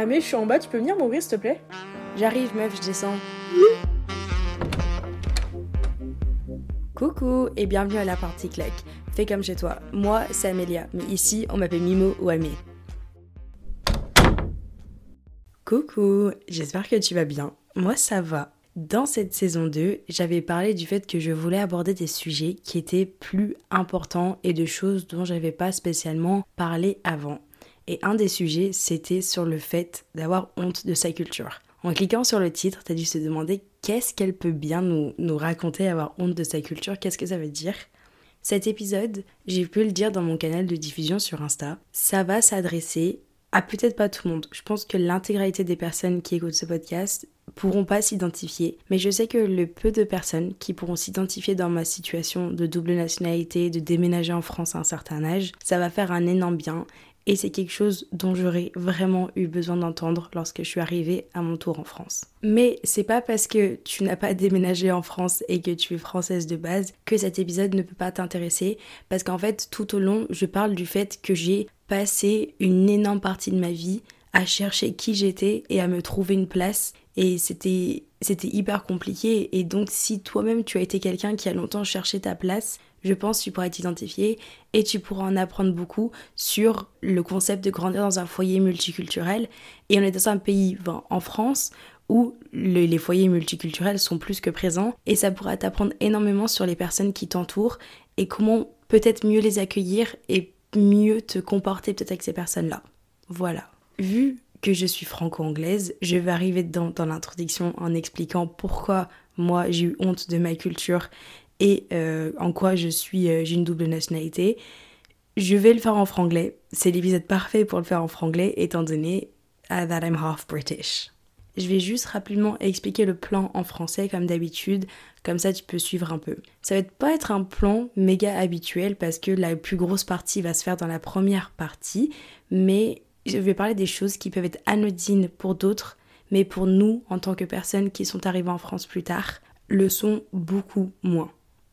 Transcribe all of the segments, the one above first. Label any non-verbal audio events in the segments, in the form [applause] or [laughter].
Ah mais je suis en bas, tu peux venir m'ouvrir s'il te plaît? J'arrive meuf, je descends. Coucou et bienvenue à la partie claque. Fais comme chez toi. Moi, c'est Amélia, mais ici, on m'appelle Mimo ou Amé. Coucou, j'espère que tu vas bien. Moi, ça va. Dans cette saison 2, j'avais parlé du fait que je voulais aborder des sujets qui étaient plus importants et de choses dont j'avais pas spécialement parlé avant. Et un des sujets, c'était sur le fait d'avoir honte de sa culture. En cliquant sur le titre, tu as dû se demander qu'est-ce qu'elle peut bien nous, raconter, avoir honte de sa culture, qu'est-ce que ça veut dire Cet épisode, j'ai pu le dire dans mon canal de diffusion sur Insta, ça va s'adresser à peut-être pas tout le monde. Je pense que l'intégralité des personnes qui écoutent ce podcast pourront pas s'identifier, mais je sais que le peu de personnes qui pourront s'identifier dans ma situation de double nationalité, de déménager en France à un certain âge, ça va faire un énorme bien et c'est quelque chose dont j'aurais vraiment eu besoin d'entendre lorsque je suis arrivée à mon tour en France. Mais c'est pas parce que tu n'as pas déménagé en France et que tu es française de base que cet épisode ne peut pas t'intéresser parce qu'en fait tout au long je parle du fait que j'ai passé une énorme partie de ma vie à chercher qui j'étais et à me trouver une place et c'était c'était hyper compliqué et donc si toi-même tu as été quelqu'un qui a longtemps cherché ta place, je pense tu pourras t'identifier et tu pourras en apprendre beaucoup sur le concept de grandir dans un foyer multiculturel et on est dans un pays en France où les foyers multiculturels sont plus que présents et ça pourra t'apprendre énormément sur les personnes qui t'entourent et comment peut-être mieux les accueillir et mieux te comporter peut-être avec ces personnes-là. Voilà. Vu que je suis franco-anglaise, je vais arriver dans, dans l'introduction en expliquant pourquoi moi j'ai eu honte de ma culture et euh, en quoi je suis euh, j'ai une double nationalité. Je vais le faire en franglais. C'est l'épisode parfait pour le faire en franglais étant donné uh, that I'm half British. Je vais juste rapidement expliquer le plan en français comme d'habitude, comme ça tu peux suivre un peu. Ça va pas être un plan méga habituel parce que la plus grosse partie va se faire dans la première partie, mais je vais parler des choses qui peuvent être anodines pour d'autres, mais pour nous, en tant que personnes qui sont arrivées en France plus tard, le sont beaucoup moins.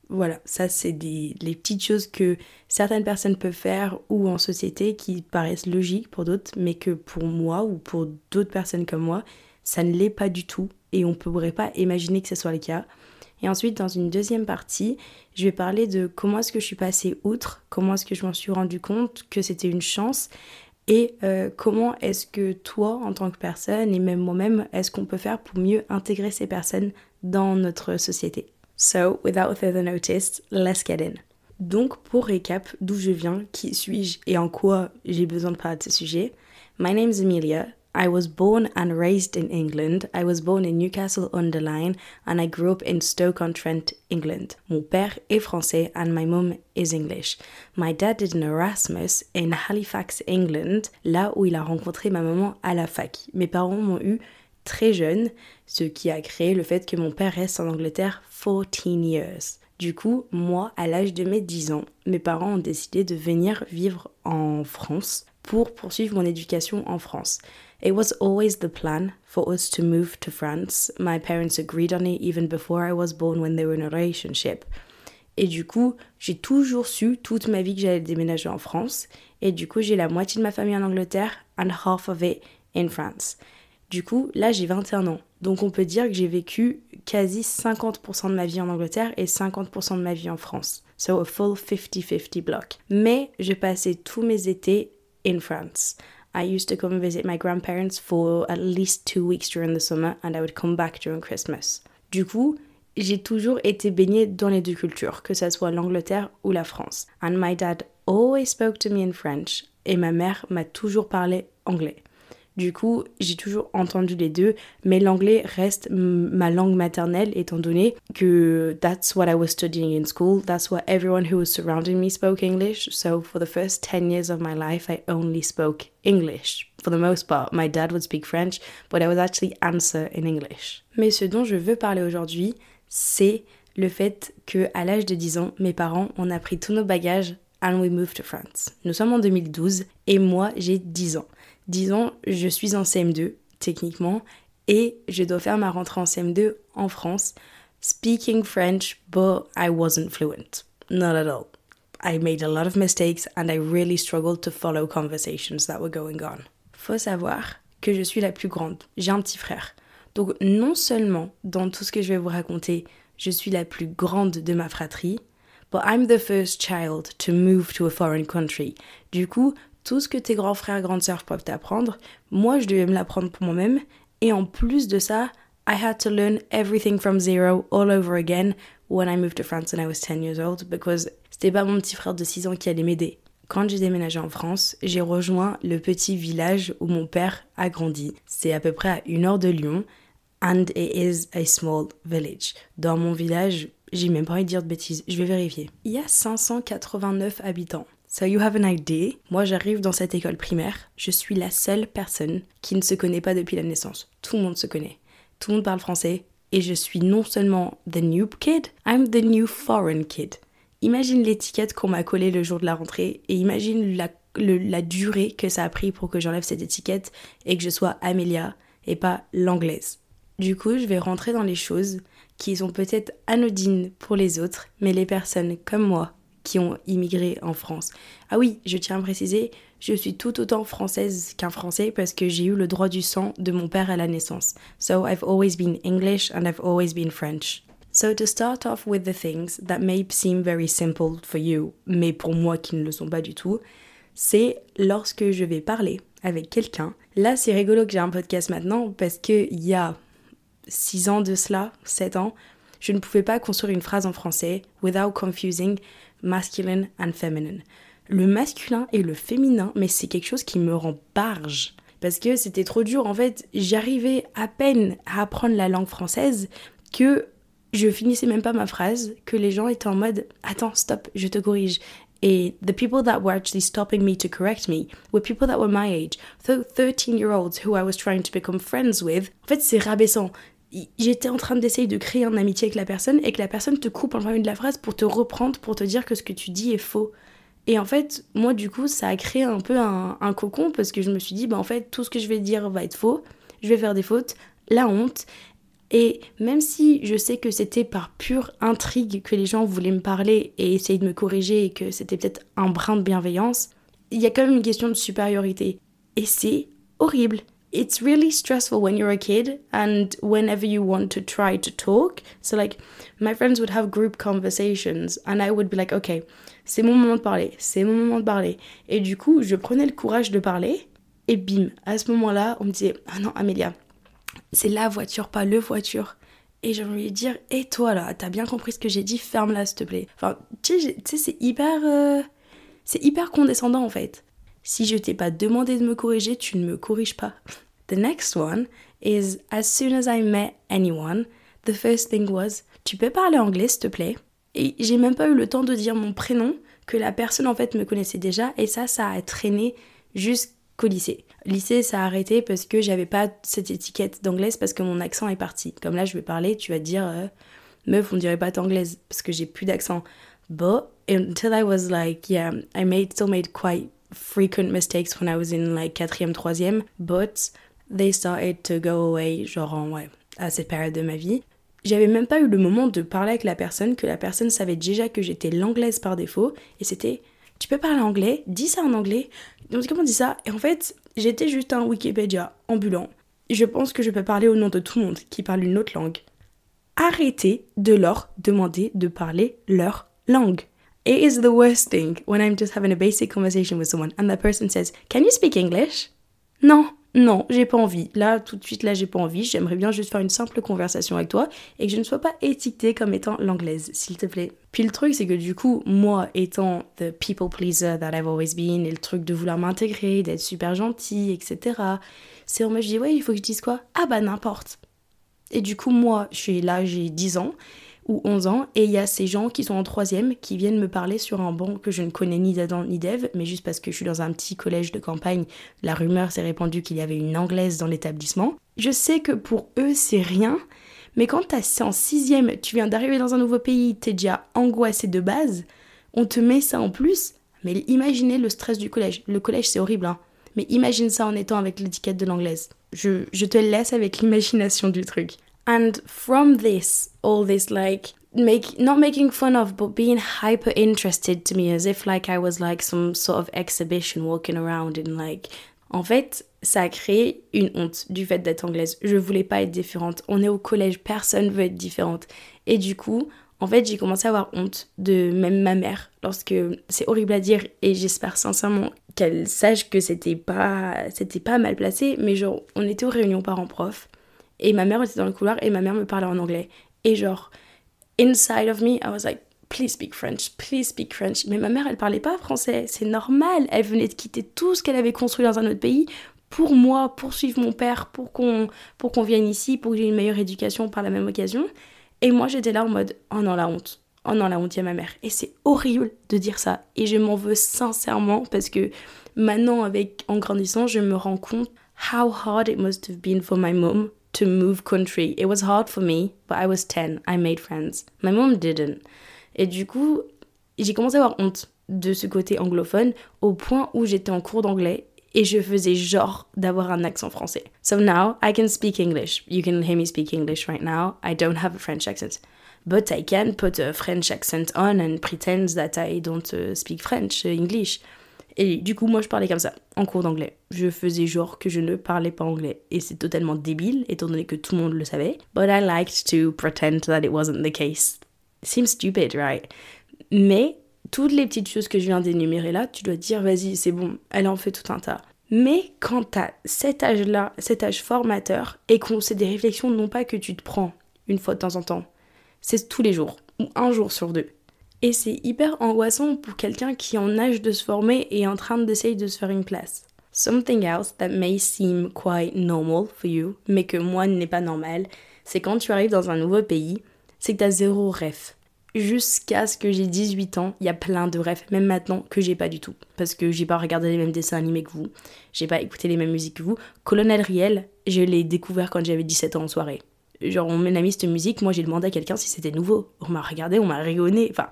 Voilà, ça c'est des les petites choses que certaines personnes peuvent faire ou en société qui paraissent logiques pour d'autres, mais que pour moi ou pour d'autres personnes comme moi, ça ne l'est pas du tout et on ne pourrait pas imaginer que ce soit le cas. Et ensuite, dans une deuxième partie, je vais parler de comment est-ce que je suis passée outre, comment est-ce que je m'en suis rendu compte que c'était une chance et euh, comment est-ce que toi, en tant que personne, et même moi-même, est-ce qu'on peut faire pour mieux intégrer ces personnes dans notre société. So, without further notice, let's get in. Donc, pour récap, d'où je viens, qui suis-je et en quoi j'ai besoin de parler de ce sujet, my name is Amelia. I was born and raised in England. I was born in Newcastle under Lyme and I grew up in Stoke-on-Trent, England. Mon père est français and my mum is English. My dad did an Erasmus in Halifax, England, là où il a rencontré ma maman à la fac. Mes parents m'ont eu très jeune, ce qui a créé le fait que mon père reste en Angleterre 14 years. Du coup, moi, à l'âge de mes 10 ans, mes parents ont décidé de venir vivre en France pour poursuivre mon éducation en France. It was always the plan for us to move to France. My parents agreed on it even before I was born when they were in a relationship. Et du coup, j'ai toujours su toute ma vie que j'allais déménager en France. Et du coup, j'ai la moitié de ma famille en Angleterre and half of it in France. Du coup, là, j'ai 21 ans. Donc on peut dire que j'ai vécu quasi 50% de ma vie en Angleterre et 50% de ma vie en France. So a full 50-50 block. Mais je passais tous mes étés in France. I used to come visit my grandparents for at least two weeks during the summer and I would come back during Christmas. Du coup, j'ai toujours été baignée dans les deux cultures, que ce soit l'Angleterre ou la France. And my dad always spoke to me in French et ma mère m'a toujours parlé anglais. Du coup, j'ai toujours entendu les deux, mais l'anglais reste ma langue maternelle étant donné que that's what I was studying in school. That's what everyone who was surrounding me spoke English. So for the first 10 years of my life, I only spoke English. For the most part, my dad would speak French, but I would actually answer in English. Mais ce dont je veux parler aujourd'hui, c'est le fait que à l'âge de 10 ans, mes parents ont appris tous nos bagages and we moved to France. Nous sommes en 2012 et moi j'ai 10 ans. Disons, je suis en CM2, techniquement, et je dois faire ma rentrée en CM2 en France, speaking French, but I wasn't fluent. Not at all. I made a lot of mistakes and I really struggled to follow conversations that were going on. Faut savoir que je suis la plus grande. J'ai un petit frère. Donc non seulement dans tout ce que je vais vous raconter, je suis la plus grande de ma fratrie, but I'm the first child to move to a foreign country. Du coup, tout ce que tes grands frères, grandes sœurs peuvent t'apprendre, moi je devais me l'apprendre pour moi-même. Et en plus de ça, I had to learn everything from zero all over again when I moved to France when I was 10 years old because c'était pas mon petit frère de 6 ans qui allait m'aider. Quand j'ai déménagé en France, j'ai rejoint le petit village où mon père a grandi. C'est à peu près à une heure de Lyon and it is a small village. Dans mon village, j'ai même pas envie de dire de bêtises, je vais vérifier. Il y a 589 habitants. So you have an idea. Moi, j'arrive dans cette école primaire, je suis la seule personne qui ne se connaît pas depuis la naissance. Tout le monde se connaît. Tout le monde parle français et je suis non seulement the new kid, I'm the new foreign kid. Imagine l'étiquette qu'on m'a collée le jour de la rentrée et imagine la, la durée que ça a pris pour que j'enlève cette étiquette et que je sois Amelia et pas l'anglaise. Du coup, je vais rentrer dans les choses qui sont peut-être anodines pour les autres, mais les personnes comme moi qui ont immigré en France. Ah oui, je tiens à préciser, je suis tout autant française qu'un français parce que j'ai eu le droit du sang de mon père à la naissance. So I've always been English and I've always been French. So to start off with the things that may seem very simple for you, mais pour moi qui ne le sont pas du tout, c'est lorsque je vais parler avec quelqu'un. Là, c'est rigolo que j'ai un podcast maintenant parce que il y a 6 ans de cela, 7 ans, je ne pouvais pas construire une phrase en français without confusing masculine and feminine. Le masculin et le féminin, mais c'est quelque chose qui me rend barge. Parce que c'était trop dur. En fait, j'arrivais à peine à apprendre la langue française que je finissais même pas ma phrase, que les gens étaient en mode Attends, stop, je te corrige. Et the people that were actually stopping me to correct me were people that were my age. So 13 year olds who I was trying to become friends with. En fait, c'est rabaissant j'étais en train d'essayer de créer une amitié avec la personne et que la personne te coupe en plein de la phrase pour te reprendre, pour te dire que ce que tu dis est faux. Et en fait, moi, du coup, ça a créé un peu un, cocon parce que je me suis dit, bah en fait, tout ce que je vais dire va être faux, je vais faire des fautes, la honte. Et même si je sais que c'était par pure intrigue que les gens voulaient me parler et essayer de me corriger et que c'était peut-être un brin de bienveillance, il y a quand même une question de supériorité. Et c'est horrible it's really stressful when you're a kid and whenever you want to try to talk. So, like, my friends would have group conversations and I would be like, okay, c'est mon moment de parler, c'est mon moment de parler. Et du coup, je prenais le courage de parler et bim, à ce moment-là, on me disait, ah non, Amélia, c'est la voiture, pas le voiture. Et j'ai envie de dire, et toi là, t'as bien compris ce que j'ai dit, ferme-la s'il te plaît. Enfin, tu sais, c'est hyper. Euh, c'est hyper condescendant en fait. Si je t'ai pas demandé de me corriger, tu ne me corriges pas. The next one is as soon as I met anyone, the first thing was Tu peux parler anglais s'il te plaît? Et j'ai même pas eu le temps de dire mon prénom, que la personne en fait me connaissait déjà, et ça, ça a traîné jusqu'au lycée. Lycée, ça a arrêté parce que j'avais pas cette étiquette d'anglaise parce que mon accent est parti. Comme là, je vais parler, tu vas dire euh, Meuf, on dirait pas anglaise parce que j'ai plus d'accent. But until I was like, yeah, I made still made quite frequent mistakes when I was in like quatrième, troisième, but they started to go away, genre en, ouais, à cette période de ma vie. J'avais même pas eu le moment de parler avec la personne, que la personne savait déjà que j'étais l'anglaise par défaut, et c'était tu peux parler anglais, dis ça en anglais. Donc comment on dit ça? Et en fait, j'étais juste un Wikipédia ambulant. Je pense que je peux parler au nom de tout le monde qui parle une autre langue. Arrêtez de leur demander de parler leur langue. It is the worst thing when I'm just having a basic conversation with someone and that person says, Can you speak English? Non, non, j'ai pas envie. Là, tout de suite, là, j'ai pas envie. J'aimerais bien juste faire une simple conversation avec toi et que je ne sois pas étiquetée comme étant l'anglaise, s'il te plaît. Puis le truc, c'est que du coup, moi, étant the people pleaser that I've always been, et le truc de vouloir m'intégrer, d'être super gentil, etc., c'est en mode, je dis, ouais, il faut que je dise quoi? Ah bah n'importe. Et du coup, moi, je suis là, j'ai 10 ans, ou 11 ans, et il y a ces gens qui sont en troisième qui viennent me parler sur un banc que je ne connais ni d'Adam ni d'Ève, mais juste parce que je suis dans un petit collège de campagne, la rumeur s'est répandue qu'il y avait une anglaise dans l'établissement. Je sais que pour eux c'est rien, mais quand t'es en sixième, tu viens d'arriver dans un nouveau pays, t'es déjà angoissé de base, on te met ça en plus, mais imaginez le stress du collège. Le collège c'est horrible, hein. Mais imagine ça en étant avec l'étiquette de l'anglaise. Je, je te laisse avec l'imagination du truc. And from this, all this like make not making fun of but being hyper interested to me as if like I was like some sort of exhibition walking around in like En fait, ça a créé une honte du fait d'être anglaise. Je voulais pas être différente. On est au collège, personne veut être différente. Et du coup, en fait, j'ai commencé à avoir honte de même ma mère lorsque c'est horrible à dire et j'espère sincèrement qu'elle sache que c'était pas c'était pas mal placé mais genre on était aux réunions parents-prof et ma mère était dans le couloir et ma mère me parlait en anglais et genre inside of me I was like please speak French please speak French mais ma mère elle parlait pas français c'est normal elle venait de quitter tout ce qu'elle avait construit dans un autre pays pour moi pour suivre mon père pour qu'on pour qu'on vienne ici pour que j'ai une meilleure éducation par la même occasion et moi, j'étais là en mode Oh non, la honte. Oh non, la honte, il y a ma mère. Et c'est horrible de dire ça. Et je m'en veux sincèrement parce que maintenant, avec, en grandissant, je me rends compte how hard it must have been for my mom to move country. It was hard for me, but I was 10. I made friends. My mom didn't. Et du coup, j'ai commencé à avoir honte de ce côté anglophone au point où j'étais en cours d'anglais et je faisais genre d'avoir un accent français. So now I can speak English. You can hear me speak English right now. I don't have a French accent. But I can put a French accent on and pretend that I don't uh, speak French, uh, English. Et du coup, moi, je parlais comme ça, en cours d'anglais. Je faisais genre que je ne parlais pas anglais. Et c'est totalement débile, étant donné que tout le monde le savait. But I liked to pretend that it wasn't the case. Seems stupid, right? Mais toutes les petites choses que je viens d'énumérer là, tu dois dire, vas-y, c'est bon, elle en fait tout un tas. Mais quand t'as cet âge-là, cet âge formateur, et qu'on c'est des réflexions non pas que tu te prends une fois de temps en temps, c'est tous les jours, ou un jour sur deux. Et c'est hyper angoissant pour quelqu'un qui est en âge de se former et en train d'essayer de se faire une place. Something else that may seem quite normal for you, mais que moi n'est pas normal, c'est quand tu arrives dans un nouveau pays, c'est que t'as zéro rêve jusqu'à ce que j'ai 18 ans, il y a plein de rêves, même maintenant, que j'ai pas du tout. Parce que j'ai pas regardé les mêmes dessins animés que vous, j'ai pas écouté les mêmes musiques que vous. Colonel Riel, je l'ai découvert quand j'avais 17 ans en soirée. Genre, on m'a mis cette musique, moi j'ai demandé à quelqu'un si c'était nouveau. On m'a regardé, on m'a rayonné. Enfin,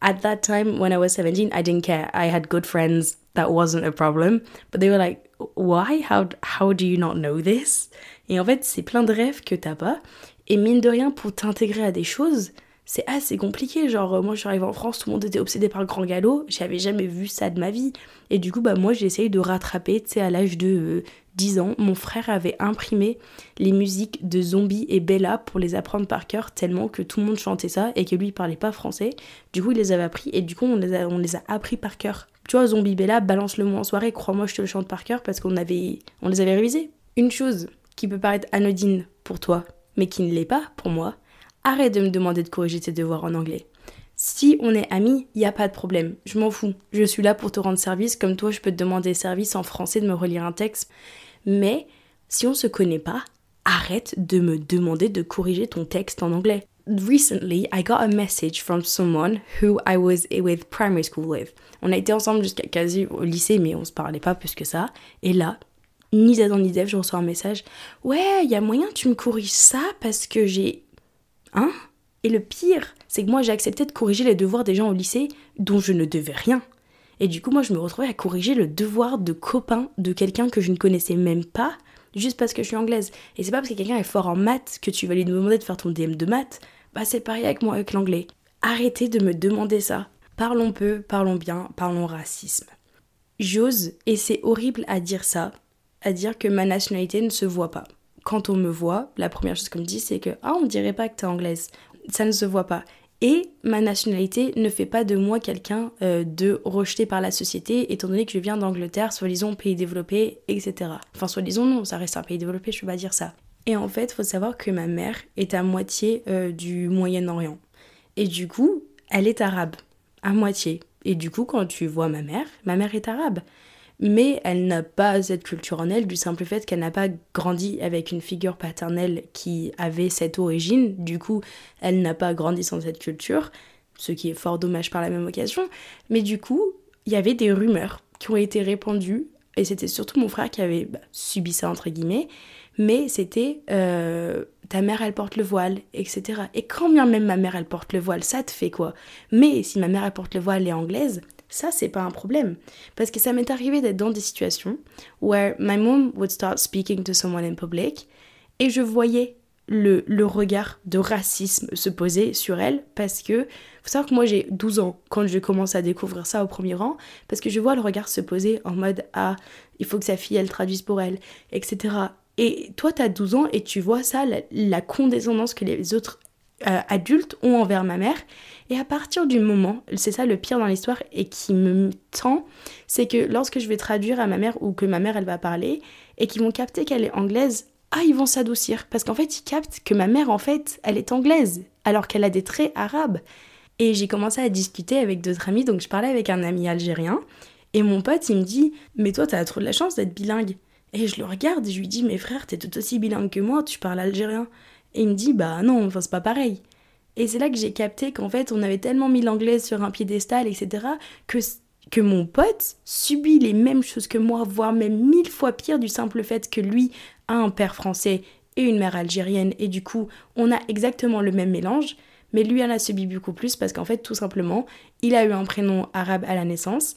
at that time, when I was 17, I didn't care. I had good friends, that wasn't a problem. But they were like, why? How, how do you not know this? Et en fait, c'est plein de rêves que t'as pas. Et mine de rien, pour t'intégrer à des choses, c'est assez compliqué. Genre, euh, moi, je suis arrivée en France, tout le monde était obsédé par le grand galop. J'avais jamais vu ça de ma vie. Et du coup, bah, moi, j'ai essayé de rattraper, tu sais, à l'âge de 10 euh, ans, mon frère avait imprimé les musiques de Zombie et Bella pour les apprendre par cœur, tellement que tout le monde chantait ça et que lui, il parlait pas français. Du coup, il les avait appris et du coup, on les a, on les a appris par cœur. Tu vois, Zombie Bella, balance le mot en soirée, crois-moi, je te le chante par cœur parce qu'on avait, on les avait révisés. Une chose qui peut paraître anodine pour toi, mais qui ne l'est pas pour moi, Arrête de me demander de corriger tes devoirs en anglais. Si on est amis, il n'y a pas de problème. Je m'en fous. Je suis là pour te rendre service, comme toi, je peux te demander service en français de me relire un texte. Mais si on se connaît pas, arrête de me demander de corriger ton texte en anglais. Recently, I got a message from someone who I was with primary school with. On a été ensemble jusqu'à quasi au lycée, mais on se parlait pas plus que ça. Et là, ni dans ni Dev, je reçois un message. Ouais, il y a moyen que tu me corriges ça parce que j'ai Hein? Et le pire, c'est que moi j'ai accepté de corriger les devoirs des gens au lycée dont je ne devais rien. Et du coup, moi je me retrouvais à corriger le devoir de copain de quelqu'un que je ne connaissais même pas, juste parce que je suis anglaise. Et c'est pas parce que quelqu'un est fort en maths que tu vas lui demander de faire ton DM de maths. Bah c'est pareil avec moi avec l'anglais. Arrêtez de me demander ça. Parlons peu, parlons bien, parlons racisme. J'ose, et c'est horrible à dire ça, à dire que ma nationalité ne se voit pas quand on me voit, la première chose qu'on me dit, c'est que ah, on dirait pas que t'es anglaise. Ça ne se voit pas. Et ma nationalité ne fait pas de moi quelqu'un euh, de rejeté par la société, étant donné que je viens d'Angleterre, soi-disant pays développé, etc. Enfin, soi-disant non, ça reste un pays développé, je peux pas dire ça. Et en fait, faut savoir que ma mère est à moitié euh, du Moyen-Orient. Et du coup, elle est arabe, à moitié. Et du coup, quand tu vois ma mère, ma mère est arabe mais elle n'a pas cette culture en elle du simple fait qu'elle n'a pas grandi avec une figure paternelle qui avait cette origine. Du coup, elle n'a pas grandi sans cette culture, ce qui est fort dommage par la même occasion. Mais du coup, il y avait des rumeurs qui ont été répandues, et c'était surtout mon frère qui avait bah, subi ça, entre guillemets, mais c'était euh, ta mère elle porte le voile, etc. Et quand bien même ma mère elle porte le voile, ça te fait quoi? Mais si ma mère elle porte le voile, elle est anglaise, ça c'est pas un problème. Parce que ça m'est arrivé d'être dans des situations where my mom would start speaking to someone in public et je voyais le, le, regard de racisme se poser sur elle parce que faut savoir que moi j'ai 12 ans quand je commence à découvrir ça au premier rang parce que je vois le regard se poser en mode ah il faut que sa fille, elle traduise pour elle, etc. Et toi, tu as 12 ans et tu vois ça, la, condescendance que les autres euh, adultes ont envers ma mère. Et à partir du moment, c'est ça le pire dans l'histoire et qui me tend, c'est que lorsque je vais traduire à ma mère ou que ma mère elle va parler et qu'ils vont capter qu'elle est anglaise, ah ils vont s'adoucir parce qu'en fait ils captent que ma mère en fait elle est anglaise alors qu'elle a des traits arabes. Et j'ai commencé à discuter avec d'autres amis, donc je parlais avec un ami algérien et mon pote il me dit mais toi t'as trop de la chance d'être bilingue. Et je le regarde et je lui dis mais frère t'es tout aussi bilingue que moi, tu parles algérien. Et il me dit bah non, enfin c'est pas pareil. Et c'est là que j'ai capté qu'en fait, on avait tellement mis l'anglais sur un piédestal, etc., que, que mon pote subit les mêmes choses que moi, voire même mille fois pire du simple fait que lui a un père français et une mère algérienne, et du coup, on a exactement le même mélange. Mais lui en a subi beaucoup plus parce qu'en fait, tout simplement, il a eu un prénom arabe à la naissance.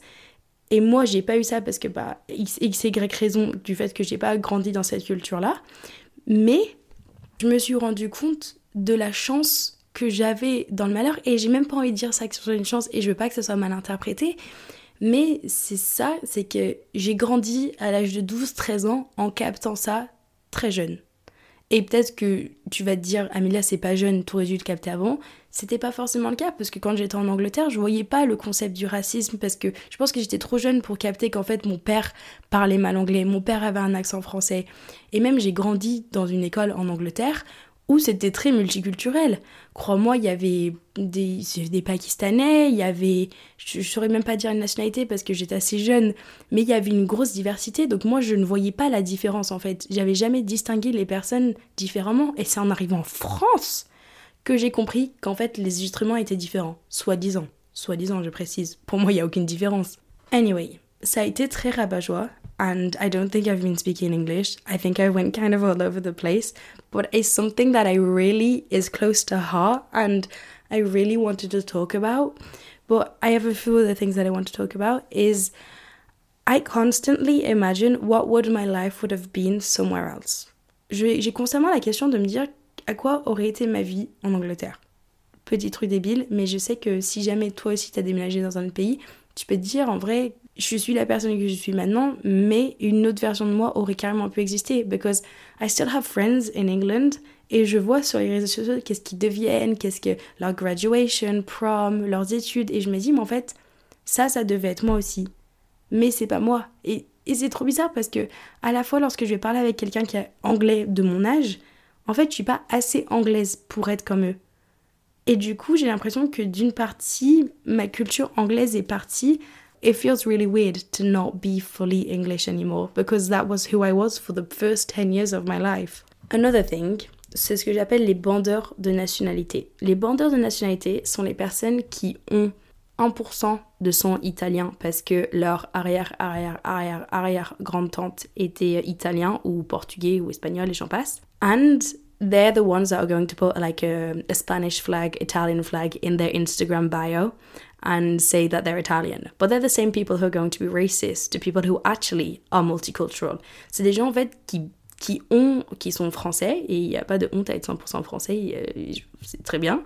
Et moi, j'ai pas eu ça parce que, bah, x, x, y raison du fait que j'ai pas grandi dans cette culture-là. Mais je me suis rendu compte de la chance que j'avais dans le malheur. Et j'ai même pas envie de dire ça que ce soit une chance et je veux pas que ce soit mal interprété. Mais c'est ça, c'est que j'ai grandi à l'âge de 12-13 ans en captant ça très jeune. Et peut-être que tu vas te dire, Amelia, c'est pas jeune, tu aurais dû le capter avant. C'était pas forcément le cas, parce que quand j'étais en Angleterre, je voyais pas le concept du racisme, parce que je pense que j'étais trop jeune pour capter qu'en fait mon père parlait mal anglais, mon père avait un accent français. Et même j'ai grandi dans une école en Angleterre où c'était très multiculturel. Crois-moi, il y avait des, Pakistanais, il y avait, je ne saurais même pas dire une nationalité parce que j'étais assez jeune, mais il y avait une grosse diversité, donc moi je ne voyais pas la différence en fait. J'avais jamais distingué les personnes différemment, et c'est en arrivant en France que j'ai compris qu'en fait les instruments étaient différents, soi-disant. Soi-disant, je précise. Pour moi, il n'y a aucune différence. Anyway, ça a été très rabat-joie and I don't think I've been speaking English. I think I went kind of all over the place, but it's something that I really is close to heart and I really wanted to talk about. But I have a few other things that I want to talk about is I constantly imagine what would my life would have been somewhere else. J'ai constamment la question de me dire à quoi aurait été ma vie en Angleterre. Petit truc débile, mais je sais que si jamais toi aussi t'as déménagé dans un autre pays, tu peux te dire en vrai je suis la personne que je suis maintenant, mais une autre version de moi aurait carrément pu exister. Because I still have friends in England et je vois sur les réseaux sociaux qu'est-ce qu'ils deviennent, qu'est-ce que leur graduation, prom, leurs études. Et je me dis, mais en fait, ça, ça devait être moi aussi. Mais c'est pas moi. Et, c'est trop bizarre parce que à la fois, lorsque je vais parler avec quelqu'un qui est anglais de mon âge, en fait, je suis pas assez anglaise pour être comme eux. Et du coup, j'ai l'impression que d'une partie, ma culture anglaise est partie it feels really weird to not be fully English anymore because that was who I was for the first 10 years of my life. Another thing, c'est ce que j'appelle les bandeurs de nationalité. Les bandeurs de nationalité sont les personnes qui ont 1% de sang italien parce que leur arrière, arrière, arrière, arrière grande-tante était italien ou portugais ou espagnol et j'en passe. And they're the ones that are going to put like a, a Spanish flag, Italian flag in their Instagram bio. And say that they're Italian. But they're the same people who are going to be racist to people who actually are multicultural. C'est des gens qui qui ont qui sont français et il n'y a pas de honte à être 100% français, euh, c'est très bien.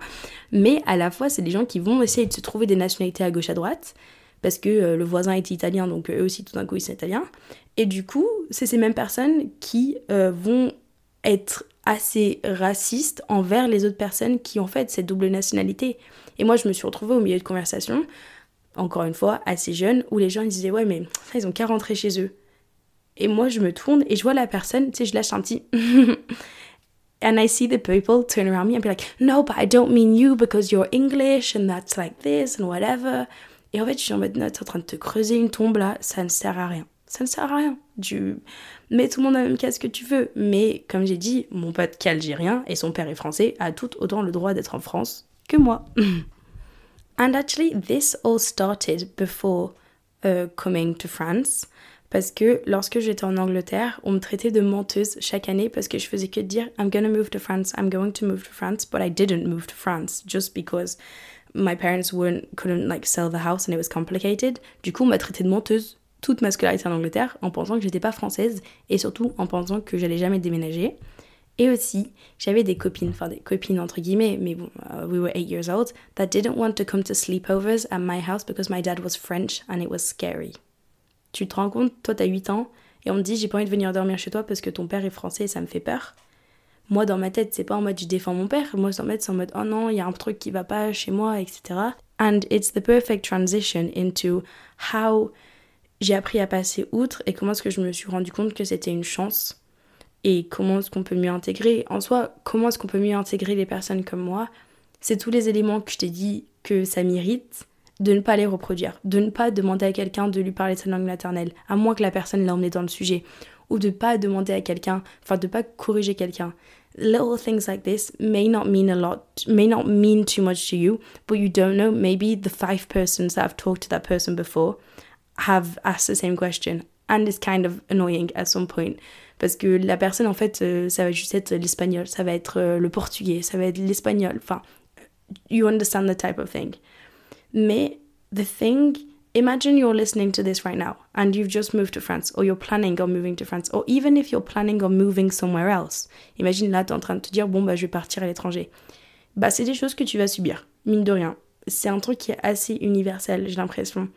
Mais à la fois, c'est des gens qui vont essayer de se trouver des nationalités à gauche à droite parce que euh, le voisin est italien donc eux aussi tout d'un coup ils sont italiens. Et du coup, c'est ces mêmes personnes qui euh, vont être assez racistes envers les autres personnes qui ont fait cette double nationalité. Et moi, je me suis retrouvée au milieu de conversations, encore une fois, assez jeune, où les gens ils disaient Ouais, mais ils ont qu'à rentrer chez eux. Et moi, je me tourne et je vois la personne, tu sais, je lâche un petit. [laughs] and I see the people turn around me and be like, No, but I don't mean you because you're English and that's like this and whatever. Et en fait, je suis en mode, non, t'es en train de te creuser une tombe là, ça ne sert à rien. Ça ne sert à rien. Tu mets tout le monde à la même case que tu veux. Mais comme j'ai dit, mon pote qui est algérien et son père est français a tout autant le droit d'être en France que moi. [laughs] And actually, this all started before uh, coming to France. Parce que lorsque j'étais en Angleterre, on me traitait de menteuse chaque année parce que je faisais que dire I'm gonna move to France, I'm going to move to France, but I didn't move to France just because my parents weren't, couldn't like sell the house and it was complicated. Du coup, on m'a traité de menteuse toute ma scolarité en Angleterre en pensant que j'étais pas française et surtout en pensant que j'allais jamais déménager. Et aussi, j'avais des copines, enfin des copines entre guillemets, mais bon, uh, we were eight years old, that didn't want to come to sleepovers at my house because my dad was French and it was scary. Tu te rends compte, toi t'as 8 ans, et on me dit j'ai pas envie de venir dormir chez toi parce que ton père est français et ça me fait peur. Moi, dans ma tête, c'est pas en mode je défends mon père. Moi, dans tête, c'est en mode oh non, il y a un truc qui va pas chez moi, etc. And it's the perfect transition into how j'ai appris à passer outre et comment est-ce que je me suis rendu compte que c'était une chance et comment est-ce qu'on peut mieux intégrer. En soi, comment est-ce qu'on peut mieux intégrer les personnes comme moi? C'est tous les éléments que je t'ai dit que ça m'irrite de ne pas les reproduire, de ne pas demander à quelqu'un de lui parler sa langue maternelle, à moins que la personne l'ait emmené dans le sujet, ou de pas demander à quelqu'un, enfin de pas corriger quelqu'un. Little things like this may not mean a lot, may not mean too much to you, but you don't know. Maybe the five persons that have talked to that person before have asked the same question, and it's kind of annoying at some point. Parce que la personne, en fait, euh, ça va juste être l'espagnol, ça va être euh, le portugais, ça va être l'espagnol. Enfin, you understand the type of thing. Mais the thing Imagine you're listening to this right now and you've just moved to France or you're planning on moving to France or even if you're planning on moving somewhere else. Imagine là, tu es en train de te dire bon bah je vais partir à l'étranger. Bah c'est des choses que tu vas subir, mine de rien. C'est un truc qui est assez universel, j'ai l'impression.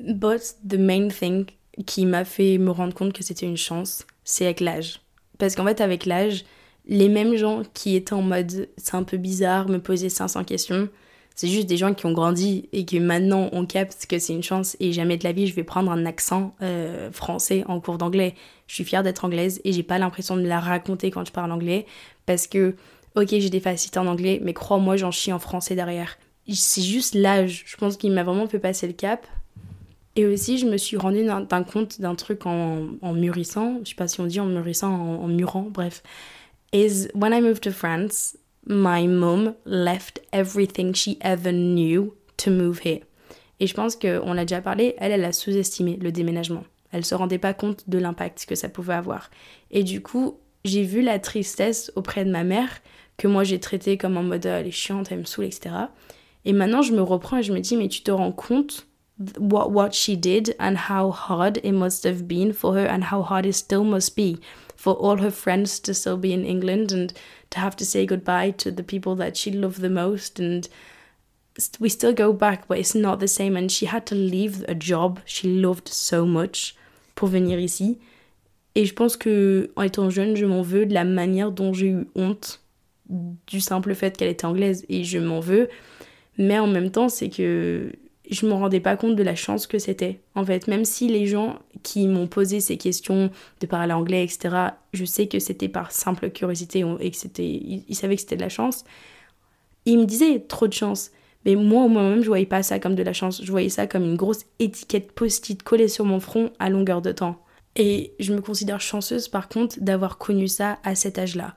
But the main thing qui m'a fait me rendre compte que c'était une chance, c'est avec l'âge. Parce qu'en fait avec l'âge, les mêmes gens qui étaient en mode c'est un peu bizarre, me poser 500 questions, c'est juste des gens qui ont grandi et qui maintenant on capte que c'est une chance et jamais de la vie je vais prendre un accent euh, français en cours d'anglais. Je suis fière d'être anglaise et j'ai pas l'impression de me la raconter quand je parle anglais parce que ok j'ai des facilités en anglais mais crois-moi j'en chie en français derrière. C'est juste l'âge, je pense qu'il m'a vraiment fait passer le cap. Et aussi je me suis rendu d'un compte d'un truc en, en, mûrissant, je sais pas si on dit en mûrissant, en, en mûrant, bref. Is when I moved to France, my mom left everything she ever knew to move here. Et je pense qu'on l'a déjà parlé, elle, elle a sous-estimé le déménagement. Elle se rendait pas compte de l'impact que ça pouvait avoir. Et du coup, j'ai vu la tristesse auprès de ma mère, que moi j'ai traité comme en mode elle est chiante, elle me saoule, etc. Et maintenant, je me reprends et je me dis, mais tu te rends compte what, what she did and how hard it must have been for her and how hard it still must be for all her friends to still be in England and to have to say goodbye to the people that she loved the most. And we still go back but it's not the same. And she had to leave a job she loved so much pour venir ici. Et je pense que en étant jeune je m'en veux de la manière dont j'ai eu honte du simple fait qu'elle était anglaise. Et je m'en veux. Mais en même temps c'est que je me rendais pas compte de la chance que c'était. En fait, même si les gens qui m'ont posé ces questions de parler anglais, etc., je sais que c'était par simple curiosité et que c'était, ils, savaient que c'était de la chance. Ils me disaient trop de chance. Mais moi, moi-même, je voyais pas ça comme de la chance. Je voyais ça comme une grosse étiquette post-it collée sur mon front à longueur de temps. Et je me considère chanceuse, par contre, d'avoir connu ça à cet âge-là.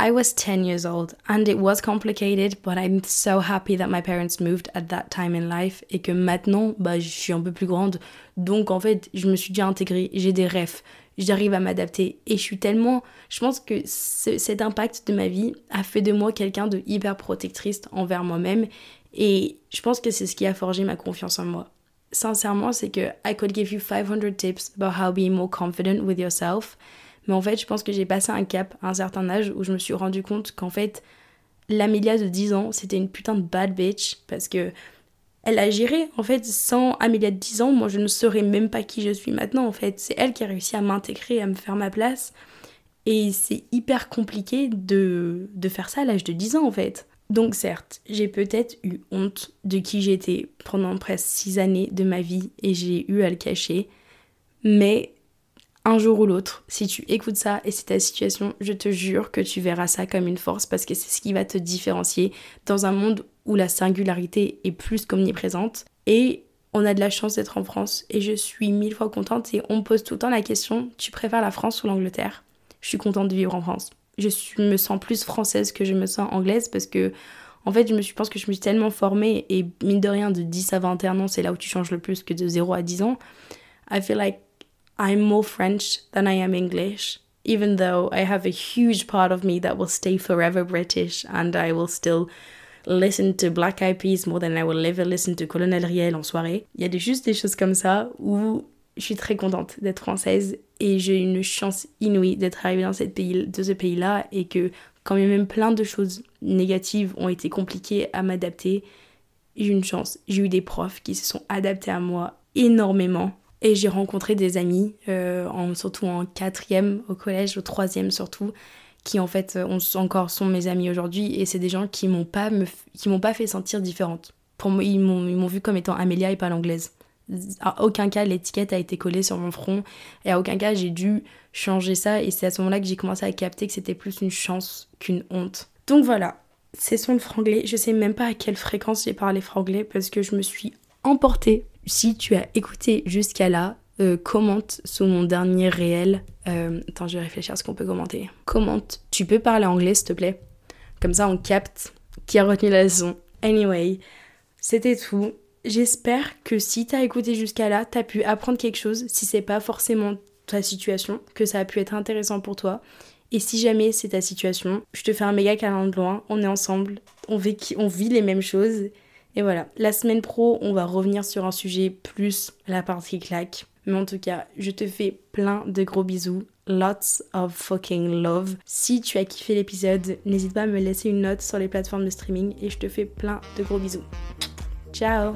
I was 10 years old and it was complicated, but I'm so happy that my parents moved at that time in life et que maintenant, bah, je suis un peu plus grande. Donc en fait, je me suis déjà intégrée, j'ai des rêves, j'arrive à m'adapter et je suis tellement. Je pense que cet impact de ma vie a fait de moi quelqu'un de hyper protectrice envers moi-même et je pense que c'est ce qui a forgé ma confiance en moi. Sincèrement, c'est que I could give you 500 tips about how being more confident with yourself. Mais en fait, je pense que j'ai passé un cap à un certain âge où je me suis rendu compte qu'en fait, l'Amélia de 10 ans, c'était une putain de bad bitch parce que elle a géré. En fait, sans Amélia de 10 ans, moi je ne saurais même pas qui je suis maintenant. En fait, c'est elle qui a réussi à m'intégrer, à me faire ma place. Et c'est hyper compliqué de, de faire ça à l'âge de 10 ans en fait. Donc certes, j'ai peut-être eu honte de qui j'étais pendant presque 6 années de ma vie et j'ai eu à le cacher. Mais un jour ou l'autre, si tu écoutes ça et c'est ta situation, je te jure que tu verras ça comme une force parce que c'est ce qui va te différencier dans un monde où la singularité est plus qu'omniprésente. Et on a de la chance d'être en France et je suis mille fois contente et on me pose tout le temps la question, tu préfères la France ou l'Angleterre? Je suis contente de vivre en France. Je me sens plus française que je me sens anglaise parce que en fait, je me suis, pense que je me suis tellement formée et mine de rien de 10 à 21 ans, c'est là où tu changes le plus que de 0 à 10 ans. I feel like I'm more French than I am English, even though I have a huge part of me that will stay forever British and I will still listen to Black Eyed Peas more than I will ever listen to Colonel Riel en soirée. Il y a juste des choses comme ça où je suis très contente d'être française et j'ai une chance inouïe d'être arrivée dans cette pays, de ce pays-là et que quand même plein de choses négatives ont été compliquées à m'adapter, j'ai une chance. J'ai eu des profs qui se sont adaptés à moi énormément Et j'ai rencontré des amis, euh, en, surtout en quatrième au collège, au troisième surtout, qui en fait euh, encore sont mes amis aujourd'hui. Et c'est des gens qui m'ont pas, m'ont pas fait sentir différente. Pour moi, ils m'ont, vu comme étant Amélia et pas l'anglaise. À aucun cas l'étiquette a été collée sur mon front et à aucun cas j'ai dû changer ça et c'est à ce moment-là que j'ai commencé à capter que c'était plus une chance qu'une honte. Donc voilà, c'est son franglais. Je sais même pas à quelle fréquence j'ai parlé franglais parce que je me suis emportée. Si tu as écouté jusqu'à là, euh, commente sous mon dernier réel. Euh, attends, je vais réfléchir à ce qu'on peut commenter. Commente. Tu peux parler anglais, s'il te plaît? Comme ça, on capte qui a retenu la leçon. Anyway, c'était tout. J'espère que si t'as écouté jusqu'à là, t'as pu apprendre quelque chose, si c'est pas forcément ta situation, que ça a pu être intéressant pour toi. Et si jamais c'est ta situation, je te fais un méga câlin de loin, on est ensemble, on on vit les mêmes choses. Et voilà, la semaine pro, on va revenir sur un sujet plus la partie claque. Mais en tout cas, je te fais plein de gros bisous. Lots of fucking love. Si tu as kiffé l'épisode, n'hésite pas à me laisser une note sur les plateformes de streaming et je te fais plein de gros bisous. Ciao